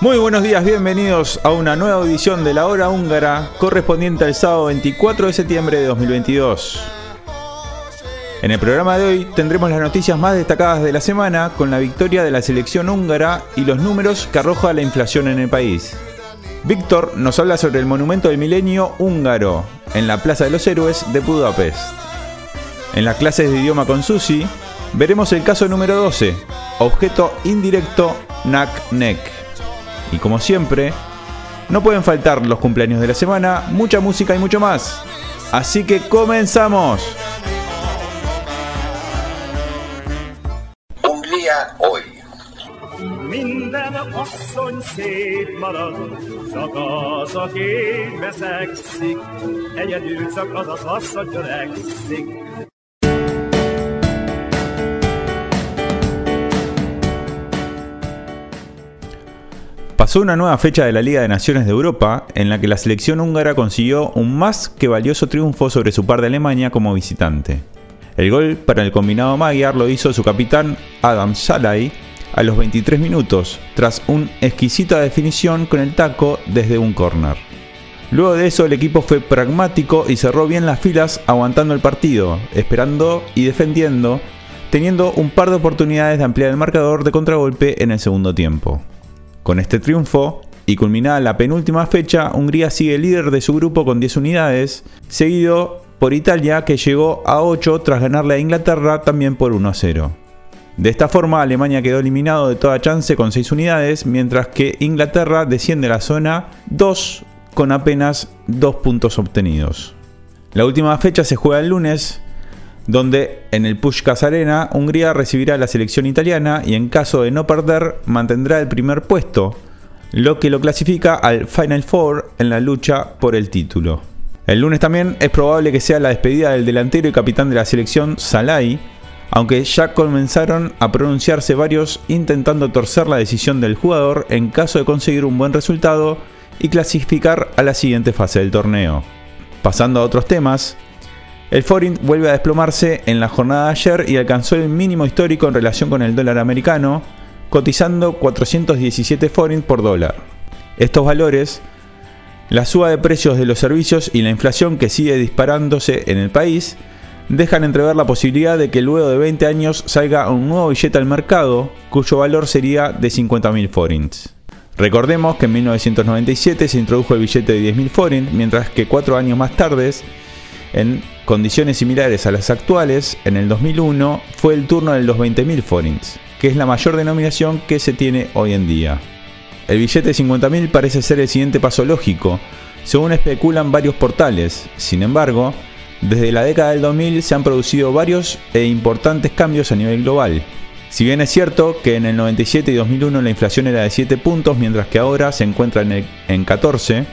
Muy buenos días, bienvenidos a una nueva edición de la hora húngara correspondiente al sábado 24 de septiembre de 2022. En el programa de hoy tendremos las noticias más destacadas de la semana con la victoria de la selección húngara y los números que arroja la inflación en el país. Víctor nos habla sobre el monumento del milenio húngaro en la Plaza de los Héroes de Budapest. En las clases de idioma con Susi veremos el caso número 12, objeto indirecto NAC-NEC. Y como siempre, no pueden faltar los cumpleaños de la semana, mucha música y mucho más. Así que comenzamos. Pasó una nueva fecha de la Liga de Naciones de Europa en la que la selección húngara consiguió un más que valioso triunfo sobre su par de Alemania como visitante. El gol para el combinado Magyar lo hizo su capitán Adam Salai a los 23 minutos, tras una exquisita definición con el taco desde un córner. Luego de eso el equipo fue pragmático y cerró bien las filas aguantando el partido, esperando y defendiendo, teniendo un par de oportunidades de ampliar el marcador de contragolpe en el segundo tiempo. Con este triunfo, y culminada la penúltima fecha, Hungría sigue líder de su grupo con 10 unidades, seguido por Italia que llegó a 8 tras ganarle a Inglaterra también por 1 a 0. De esta forma, Alemania quedó eliminado de toda chance con 6 unidades, mientras que Inglaterra desciende a la zona 2 con apenas 2 puntos obtenidos. La última fecha se juega el lunes, donde en el Pushkas Arena Hungría recibirá a la selección italiana y en caso de no perder mantendrá el primer puesto, lo que lo clasifica al Final Four en la lucha por el título. El lunes también es probable que sea la despedida del delantero y capitán de la selección Salai, aunque ya comenzaron a pronunciarse varios intentando torcer la decisión del jugador en caso de conseguir un buen resultado y clasificar a la siguiente fase del torneo. Pasando a otros temas, el forint vuelve a desplomarse en la jornada de ayer y alcanzó el mínimo histórico en relación con el dólar americano, cotizando 417 forint por dólar. Estos valores, la suba de precios de los servicios y la inflación que sigue disparándose en el país, dejan entrever la posibilidad de que luego de 20 años salga un nuevo billete al mercado, cuyo valor sería de 50.000 forints. Recordemos que en 1997 se introdujo el billete de 10.000 forint, mientras que cuatro años más tarde, en condiciones similares a las actuales, en el 2001 fue el turno de los 20.000 forints, que es la mayor denominación que se tiene hoy en día. El billete de 50.000 parece ser el siguiente paso lógico, según especulan varios portales. Sin embargo, desde la década del 2000 se han producido varios e importantes cambios a nivel global. Si bien es cierto que en el 97 y 2001 la inflación era de 7 puntos, mientras que ahora se encuentra en, el- en 14,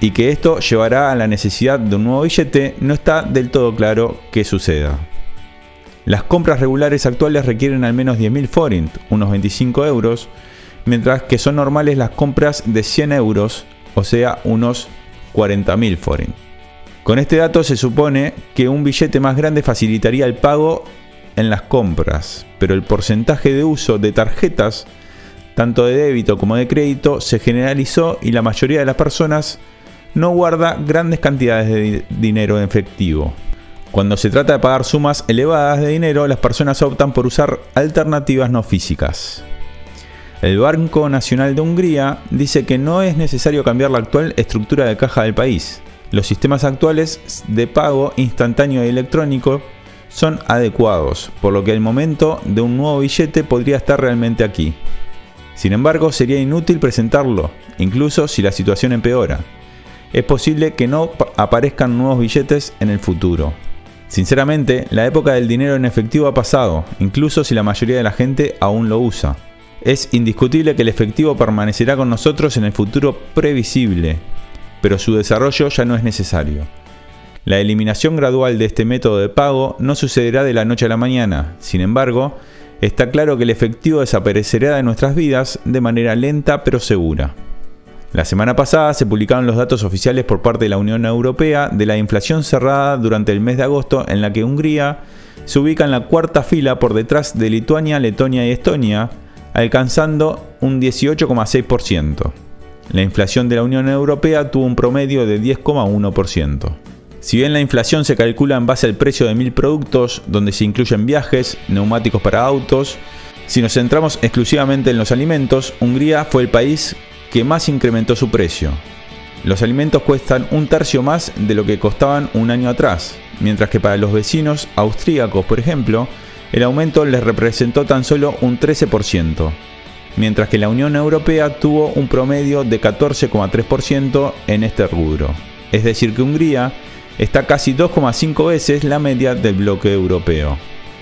y que esto llevará a la necesidad de un nuevo billete, no está del todo claro que suceda. Las compras regulares actuales requieren al menos 10.000 forint, unos 25 euros, mientras que son normales las compras de 100 euros, o sea, unos 40.000 forint. Con este dato se supone que un billete más grande facilitaría el pago en las compras, pero el porcentaje de uso de tarjetas, tanto de débito como de crédito, se generalizó y la mayoría de las personas no guarda grandes cantidades de di- dinero en efectivo. Cuando se trata de pagar sumas elevadas de dinero, las personas optan por usar alternativas no físicas. El Banco Nacional de Hungría dice que no es necesario cambiar la actual estructura de caja del país. Los sistemas actuales de pago instantáneo y electrónico son adecuados, por lo que el momento de un nuevo billete podría estar realmente aquí. Sin embargo, sería inútil presentarlo, incluso si la situación empeora. Es posible que no aparezcan nuevos billetes en el futuro. Sinceramente, la época del dinero en efectivo ha pasado, incluso si la mayoría de la gente aún lo usa. Es indiscutible que el efectivo permanecerá con nosotros en el futuro previsible, pero su desarrollo ya no es necesario. La eliminación gradual de este método de pago no sucederá de la noche a la mañana, sin embargo, está claro que el efectivo desaparecerá de nuestras vidas de manera lenta pero segura. La semana pasada se publicaron los datos oficiales por parte de la Unión Europea de la inflación cerrada durante el mes de agosto en la que Hungría se ubica en la cuarta fila por detrás de Lituania, Letonia y Estonia, alcanzando un 18,6%. La inflación de la Unión Europea tuvo un promedio de 10,1%. Si bien la inflación se calcula en base al precio de mil productos, donde se incluyen viajes, neumáticos para autos, si nos centramos exclusivamente en los alimentos, Hungría fue el país que más incrementó su precio. Los alimentos cuestan un tercio más de lo que costaban un año atrás, mientras que para los vecinos austríacos, por ejemplo, el aumento les representó tan solo un 13%, mientras que la Unión Europea tuvo un promedio de 14,3% en este rubro. Es decir, que Hungría está casi 2,5 veces la media del bloque europeo.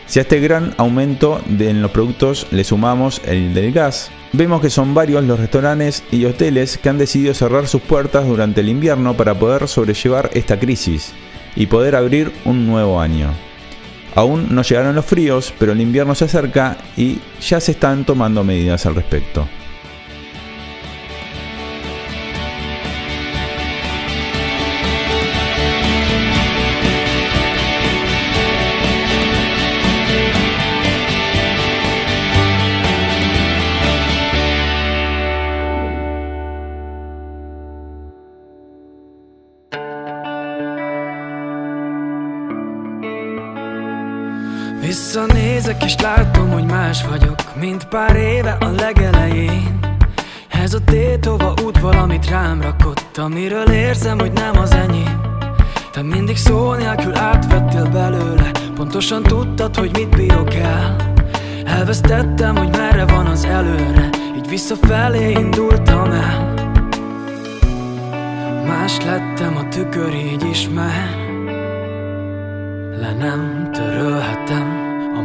Si a este gran aumento de en los productos le sumamos el del gas, vemos que son varios los restaurantes y hoteles que han decidido cerrar sus puertas durante el invierno para poder sobrellevar esta crisis y poder abrir un nuevo año. Aún no llegaron los fríos, pero el invierno se acerca y ya se están tomando medidas al respecto. És látom, hogy más vagyok Mint pár éve a legelején. Ez a tétova út valamit rám rakott Amiről érzem, hogy nem az enyém. Te mindig szó nélkül átvettél belőle Pontosan tudtad, hogy mit bírok el. Elvesztettem, hogy merre van az előre Így visszafelé indultam el. Más lettem a tükör, így ismer Le nem törölhetem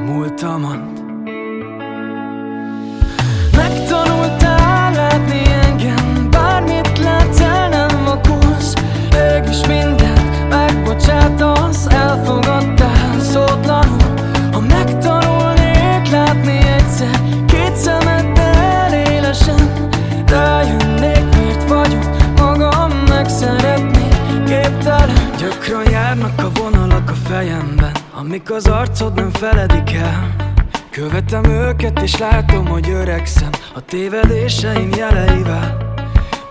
a múltamat Megtanultál látni engem Bármit látsz el nem vakulsz Mégis mindent megbocsátasz Elfogadtál szótlanul. Ha megtanulnék látni egyszer Két szemeddel élesen Rájönnék miért vagyok magam megszeretni Képtelen. Gyakran járnak a vonalak a fejemben Amik az arcod nem feledik el. Követem őket és látom, hogy öregszem A tévedéseim jeleivel.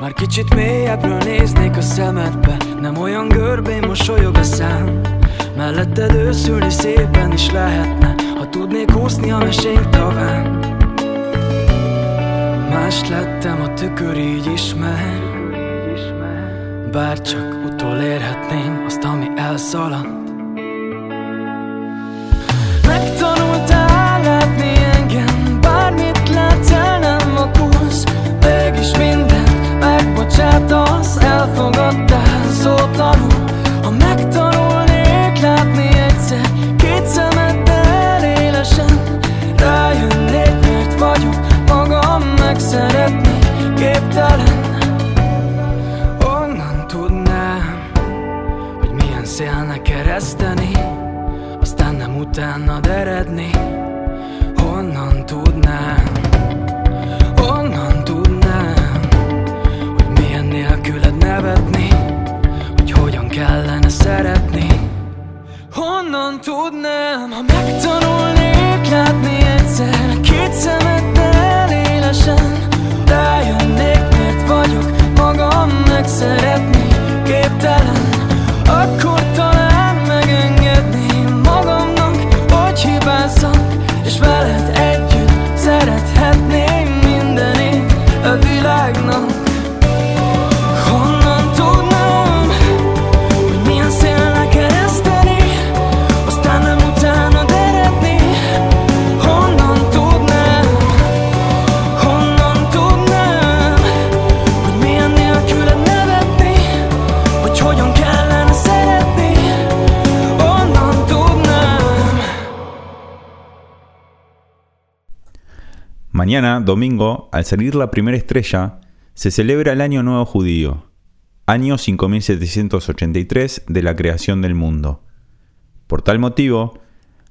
Már kicsit mélyebbről néznék a szemedbe Nem olyan görbén mosolyog a szám. Melletted őszülni szépen is lehetne Ha tudnék úszni a mesénk taván. Más lettem, a tükör így ismer. Bár csak utolérhetném azt, ami elszaladt vakulsz Mégis mindent megbocsátasz Elfogadtál szótlanul. Ha megtanulnék látni egyszer Két szemeddel élesen Rájönnék miért vagyok magam megszeretni Képtelen. Onnan tudnám Hogy milyen szélnek kereszteni aztán nem utánad eredni. Honnan tudnám, szeretni. Honnan tudnám, ha megtanulnék látni egyszer Két szemeddel élesen Rájönnék, miért vagyok magam megszeretni Képtelen, Mañana, domingo, al salir la primera estrella, se celebra el Año Nuevo Judío, año 5783 de la creación del mundo. Por tal motivo,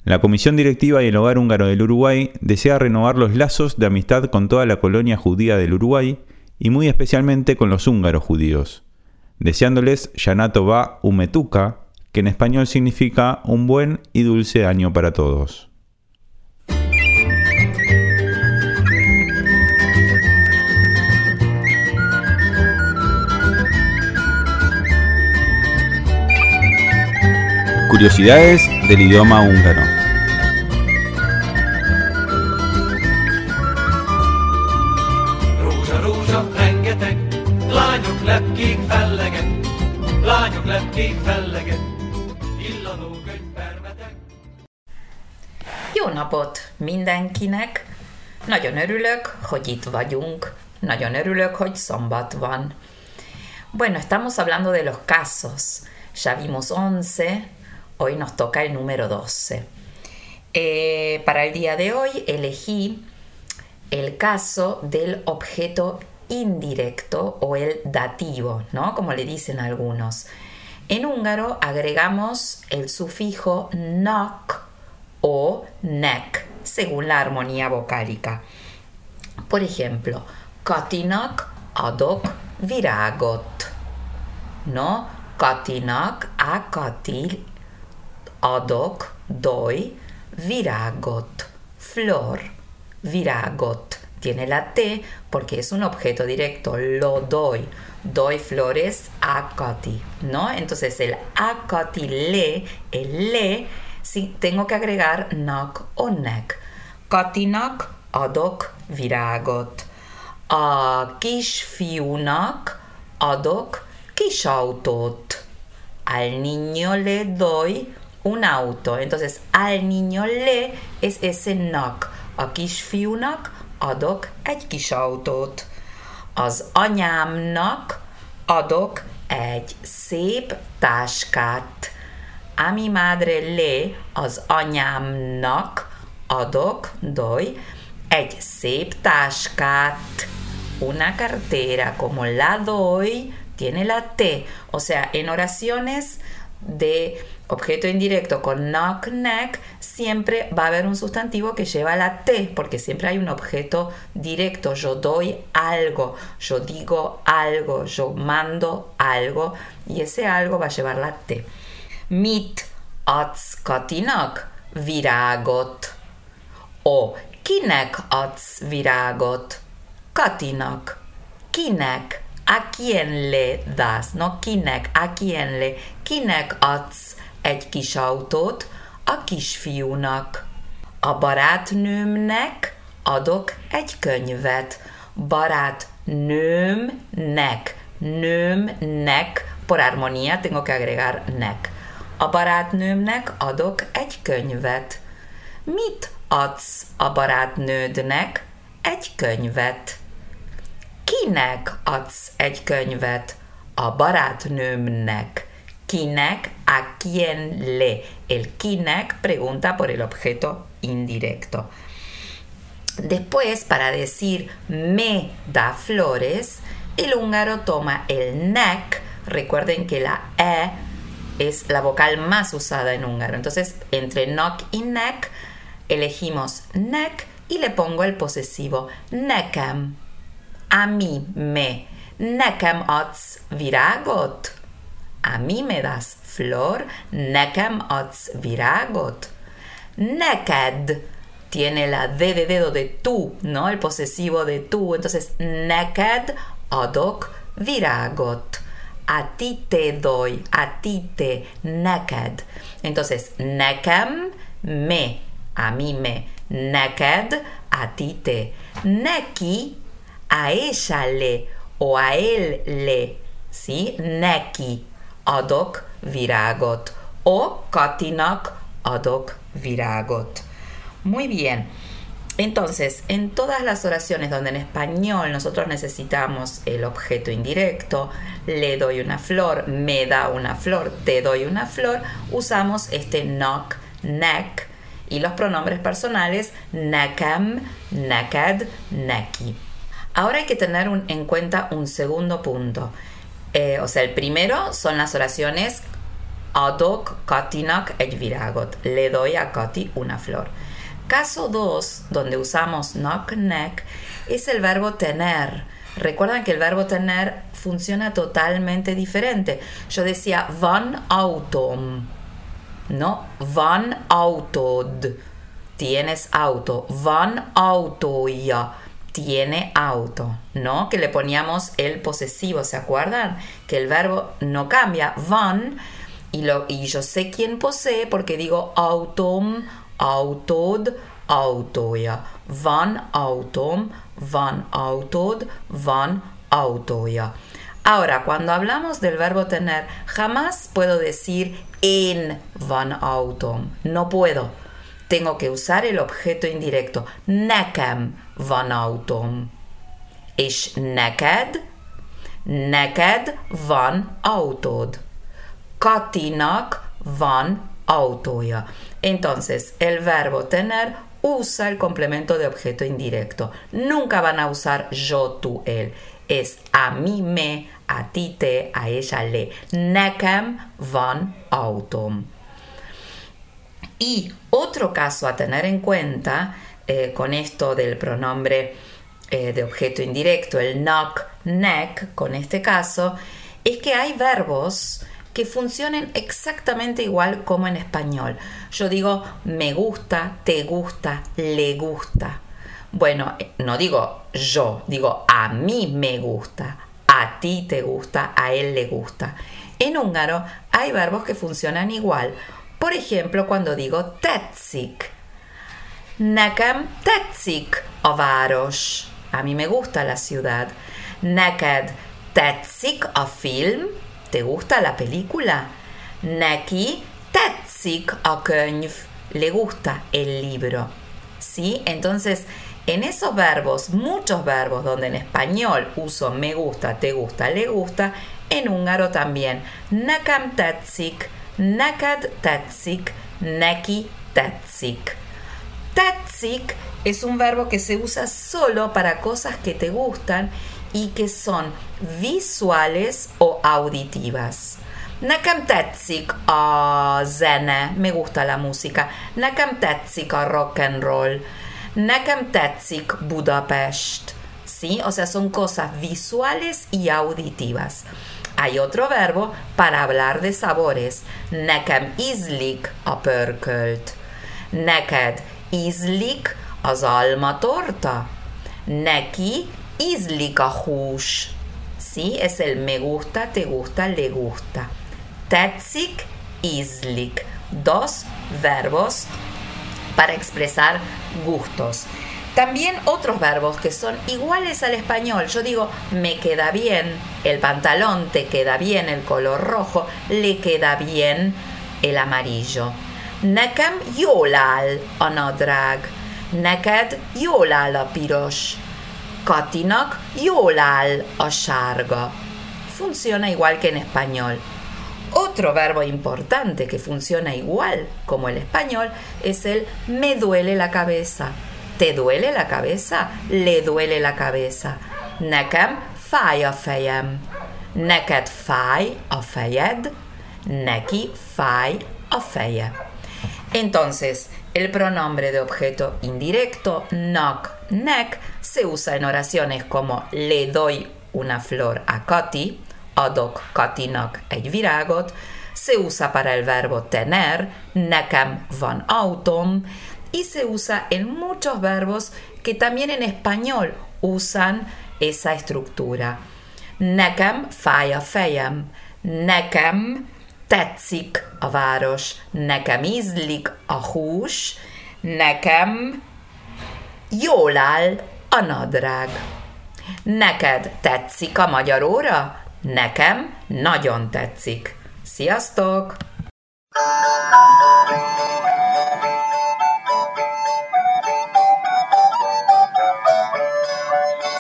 la Comisión Directiva y el Hogar Húngaro del Uruguay desea renovar los lazos de amistad con toda la colonia judía del Uruguay y muy especialmente con los húngaros judíos, deseándoles Yanato Va Umetuka, que en español significa un buen y dulce año para todos. Curiosidades del idioma húngaro. Jó napot mindenkinek! Nagyon örülök, hogy itt vagyunk. Nagyon örülök, hogy szombat van. Bueno, estamos hablando de los casos. Ya vimos 11, hoy nos toca el número 12. Eh, para el día de hoy elegí el caso del objeto indirecto o el dativo, ¿no? Como le dicen algunos. En húngaro agregamos el sufijo nok o nek, según la armonía vocálica. Por ejemplo, Katinak adok virágot. No, Katinak a Kati adok doy virágot. Flor, virágot. Tiene la T porque es un objeto directo. Lo doy. Doy flores a Kati. ¿No? Entonces el a Kati le, el le, sí, tengo que agregar nak o nek. Katinak adok virágot. A kisfiúnak adok kisautót. Al niño le doy un auto. Entonces, al niño le es ese nak. A kisfiúnak adok egy kis autót. Az anyámnak adok egy szép táskát. A mi madre le az anyámnak adok, doy, egy szép táskát. Una cartera, como la doy, tiene la T. O sea, en oraciones de objeto indirecto con knock neck, siempre va a haber un sustantivo que lleva la T, porque siempre hay un objeto directo. Yo doy algo, yo digo algo, yo mando algo, y ese algo va a llevar la T. Mit adsz Katinak virágot. O kinek adsz virágot? Katinak. Kinek? A quién le das? No kinek, a quién le? Kinek adsz egy kis autót? A kisfiúnak. A barátnőmnek adok egy könyvet. Barátnőmnek. Nőmnek. Por armonía tengo que agregar nek. A barátnőmnek adok egy könyvet. Mit adsz a barátnődnek? Egy könyvet. Kinek adsz egy könyvet? A barátnőmnek. Kinek, a quién le. El kinek pregunta por el objeto indirecto. Después, para decir me da flores, el húngaro toma el nek. Recuerden que la e es la vocal más usada en húngaro. Entonces, entre nok y nek, elegimos nek y le pongo el posesivo nekem. A mí me. Nekem adsz virágot? A mí me das flor. Nekem adsz virágot? Neked tiene la D de dedo de tú, ¿no? El posesivo de tú. Entonces, neked adok virágot. A ti te doy, a ti te, neked. Entonces, nekem, me, a mí me, neked, a ti te. Neki, a ella le o a él le, ¿sí? Neki adok virágot o Katinak adok virágot. Muy bien. Entonces, en todas las oraciones donde en español nosotros necesitamos el objeto indirecto, le doy una flor, me da una flor, te doy una flor, usamos este knock, neck Y los pronombres personales nekem, neked, neki. Ahora hay que tener en cuenta un segundo punto. Eh, o sea, el primero son las oraciones adok katinak egy virágot. Le doy a Kati una flor. Caso 2, donde usamos knock neck, es el verbo tener. Recuerdan que el verbo tener funciona totalmente diferente. Yo decía van autom, no van autod. Tienes auto. Van autoja. Tiene auto. ¿No? Que le poníamos el posesivo. ¿Se acuerdan? Que el verbo no cambia. Van. Y, lo, y yo sé quién posee porque digo autom, autod, autoja. Van autom, van autod, van autoja. Ahora, cuando hablamos del verbo tener, jamás puedo decir en van autom. No puedo. Tengo que usar el objeto indirecto. Van autom. És neked, neked van autód. Katinak van autója. Entonces, el verbo tener usa el complemento de objeto indirecto. Nunca van a usar yo, tú, él. Es a mí, me, a ti, te, a ella, le. Nekem van autom. Y otro caso a tener en cuenta eh, con esto del pronombre eh, de objeto indirecto, el knock, neck, con este caso, es que hay verbos que funcionen exactamente igual como en español. Yo digo me gusta, te gusta, le gusta. Bueno, eh, no digo yo, digo a mí me gusta, a ti te gusta, a él le gusta. En húngaro hay verbos que funcionan igual. Por ejemplo, cuando digo tetszik. Nekem tetszik a város. A mí me gusta la ciudad. Neked tetszik a film. ¿Te gusta la película? Neki tetszik a könyv. Le gusta el libro. ¿Sí? Entonces, en esos verbos, muchos verbos donde en español uso me gusta, te gusta, le gusta, en húngaro también. Nekem tetszik, neked tetszik, neki tetszik. Tetszik es un verbo que se usa solo para cosas que te gustan y que son visuales o auditivas. Nekem tetszik a zene, me gusta la música. Nekem tetszik a rock and roll. Nekem tetszik Budapest. ¿Sí? O sea, son cosas visuales y auditivas. Hay otro verbo para hablar de sabores. Nekem ízlik a pörkölt. Neked ízlik az almatorta. Neki ízlik a. Sí, es el me gusta, te gusta, le gusta. Tetszik, ízlik. Dos verbos para expresar gustos. También otros verbos que son iguales al español. Yo digo, me queda bien el pantalón, te queda bien el color rojo, le queda bien el amarillo. Nekem jól áll a nadrág. Neked jól áll a piros. Katinak jól áll a sárga. Funciona igual que en español. Otro verbo importante que funciona igual como el español es el me duele la cabeza. ¿Te duele la cabeza? Le duele la cabeza. Nekem fáj a fejem. Neked fáj a fejed. Neki fáj a feje. Entonces, el pronombre de objeto indirecto, knock, neck, se usa en oraciones como le doy una flor a Kati, adok Katinak egy virágot, se usa para el verbo tener, nekem van autom, y se usa en muchos verbos que también en español usan esa estructura. Nekem fáj a fejem, nekem tetszik a város, nekem ízlik a hús, nekem jól áll a nadrág. Neked tetszik a magyar óra? Nekem nagyon tetszik. Sziasztok!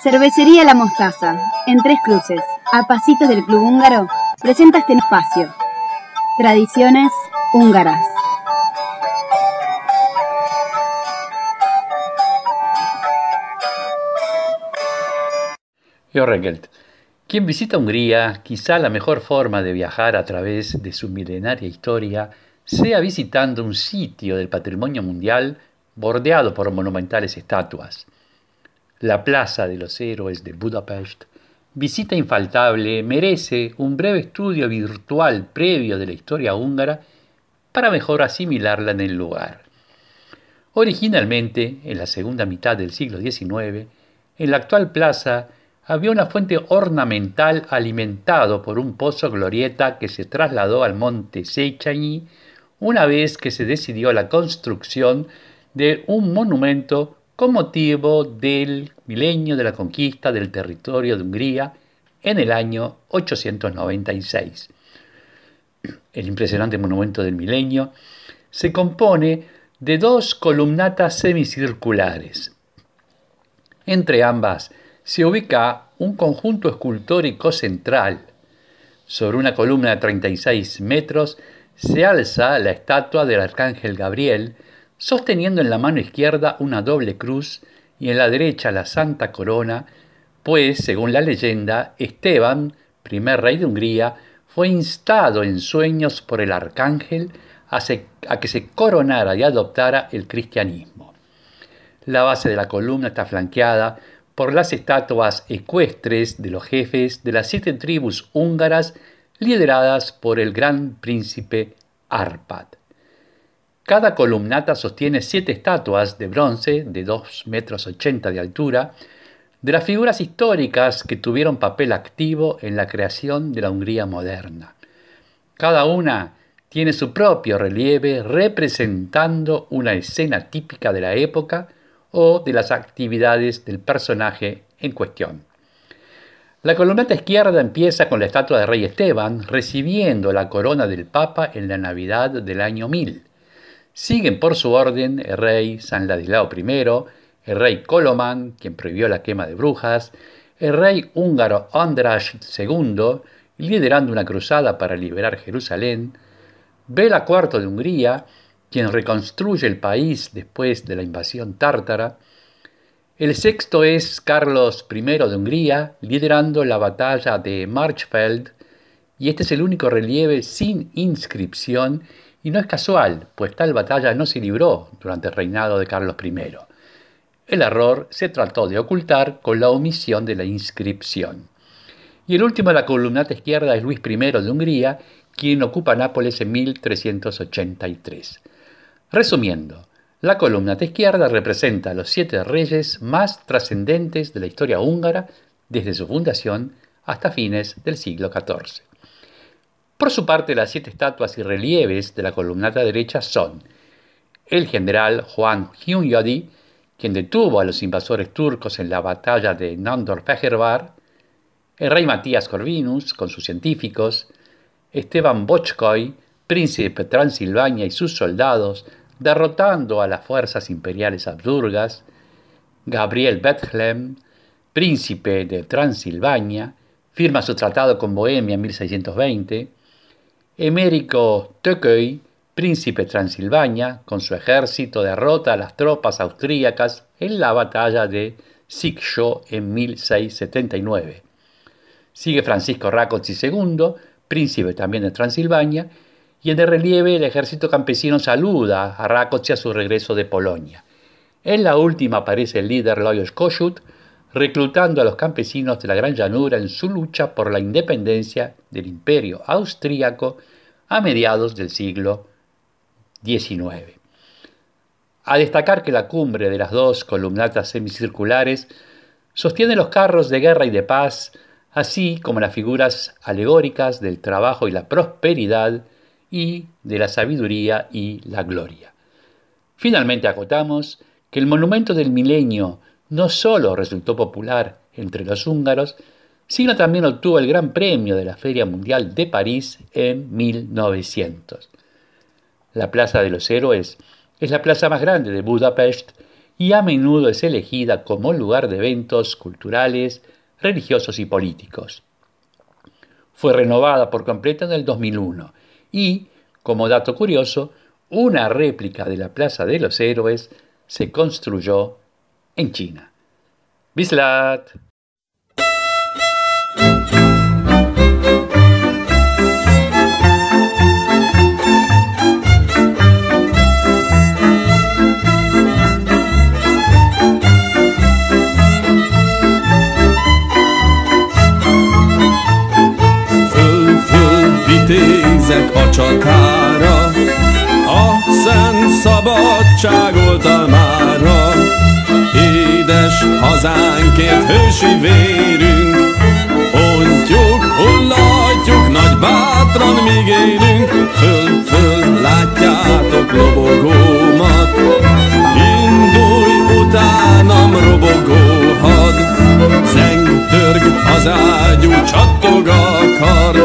Cervecería La Mostaza, en Tres Cruces, a pasitos del Club Húngaro, presenta este espacio. Tradiciones húngaras. Yo Reckelt. Quien visita Hungría, quizá la mejor forma de viajar a través de su milenaria historia sea visitando un sitio del patrimonio mundial bordeado por monumentales estatuas. La Plaza de los Héroes de Budapest visita infaltable, merece un breve estudio virtual previo de la historia húngara para mejor asimilarla en el lugar. Originalmente, en la segunda mitad del siglo XIX, en la actual plaza había una fuente ornamental alimentado por un pozo glorieta que se trasladó al monte Seychany una vez que se decidió la construcción de un monumento con motivo del milenio de la conquista del territorio de Hungría en el año 896. El impresionante monumento del milenio se compone de dos columnatas semicirculares. Entre ambas se ubica un conjunto escultórico central. Sobre una columna de 36 metros se alza la estatua del arcángel Gabriel, sosteniendo en la mano izquierda una doble cruz y en la derecha la santa corona, pues, según la leyenda, Esteban, primer rey de Hungría, fue instado en sueños por el arcángel a, que se coronara y adoptara el cristianismo. La base de la columna está flanqueada por las estatuas ecuestres de los jefes de las siete tribus húngaras lideradas por el gran príncipe Arpad. Cada columnata sostiene siete estatuas de bronce de 2,80 metros de altura de las figuras históricas que tuvieron papel activo en la creación de la Hungría moderna. Cada una tiene su propio relieve representando una escena típica de la época o de las actividades del personaje en cuestión. La columnata izquierda empieza con la estatua de Rey Esteban recibiendo la corona del Papa en la Navidad del año 1000. Siguen por su orden el rey San Ladislao I, el rey Coloman, quien prohibió la quema de brujas, el rey húngaro András II, liderando una cruzada para liberar Jerusalén, Bela IV de Hungría, quien reconstruye el país después de la invasión tártara. El sexto es Carlos I de Hungría, liderando la batalla de Marchfeld, y este es el único relieve sin inscripción, y no es casual, pues tal batalla no se libró durante el reinado de Carlos I. El error se trató de ocultar con la omisión de la inscripción. Y el último de la columnata izquierda es Luis I de Hungría, quien ocupa Nápoles en 1383. Resumiendo, la columna de izquierda representa a los siete reyes más trascendentes de la historia húngara desde su fundación hasta fines del siglo XIV. Por su parte, las siete estatuas y relieves de la columnata derecha son el general Juan Hunyadi, quien detuvo a los invasores turcos en la batalla de Nandor-Fehervar, el rey Matías Corvinus con sus científicos, Esteban Bochkoy, príncipe de Transilvania y sus soldados, derrotando a las fuerzas imperiales habsburgas, Gabriel Bethlehem, príncipe de Transilvania, firma su tratado con Bohemia en 1620, Emérico Tököy, príncipe Transilvania, con su ejército derrota a las tropas austríacas en la batalla de Sikjo en 1679. Sigue Francisco Rákóczi II, príncipe también de Transilvania, y en el relieve el ejército campesino saluda a Rákóczi a su regreso de Polonia. En la última aparece el líder Lajos Kossuth, reclutando a los campesinos de la Gran Llanura en su lucha por la independencia del imperio austríaco a mediados del siglo XIX. A destacar que la cumbre de las dos columnatas semicirculares sostiene los carros de guerra y de paz, así como las figuras alegóricas del trabajo y la prosperidad y de la sabiduría y la gloria. Finalmente acotamos que el monumento del milenio no solo resultó popular entre los húngaros, sino también obtuvo el Gran Premio de la Feria Mundial de París en 1900. La Plaza de los Héroes es la plaza más grande de Budapest y a menudo es elegida como lugar de eventos culturales, religiosos y políticos. Fue renovada por completo en el 2001 y, como dato curioso, una réplica de la Plaza de los Héroes se construyó en China. Bislat. vitézek a csatára, a szent szabadság oltalmára. Édes hazánkért hősi vérünk, ontjuk, hullatjuk, nagy bátran míg élünk, föl, föl, látjátok lobogómat, indulj utánam robogó had, zeng, dörg, az ágyú, csattog a kard,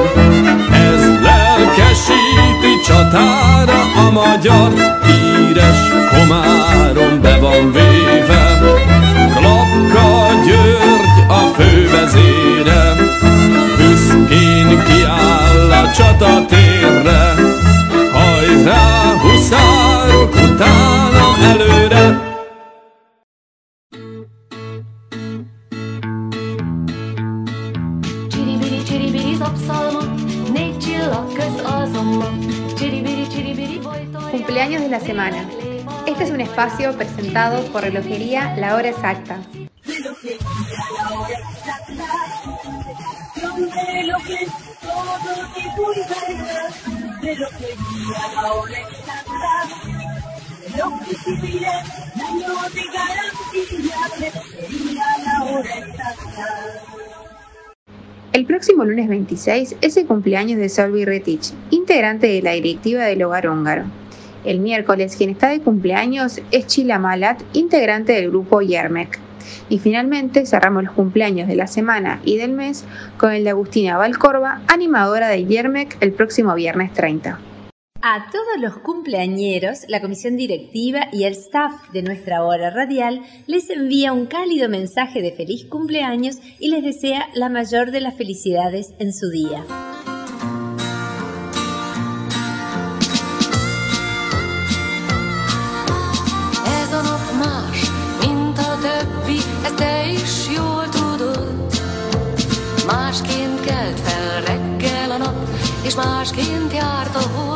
ez lelkesíti csatára a magyar, híres komárom be van véve, fővezére, büszkén kiáll a csatatérre, hajrá, huszárok, utána előre. Cumpleaños de la semana. Este es un espacio presentado por Relojería La Hora Exacta. El próximo lunes 26 es el cumpleaños de Solvi Retich, integrante de la directiva del Hogar Húngaro. El miércoles quien está de cumpleaños es Chila Malat, integrante del grupo Yermek. Y finalmente cerramos los cumpleaños de la semana y del mes con el de Agustina Valcorba, animadora de Yermek el próximo viernes 30. A todos los cumpleañeros, la comisión directiva y el staff de nuestra hora radial les envía un cálido mensaje de feliz cumpleaños y les desea la mayor de las felicidades en su día. más másként járt a hó.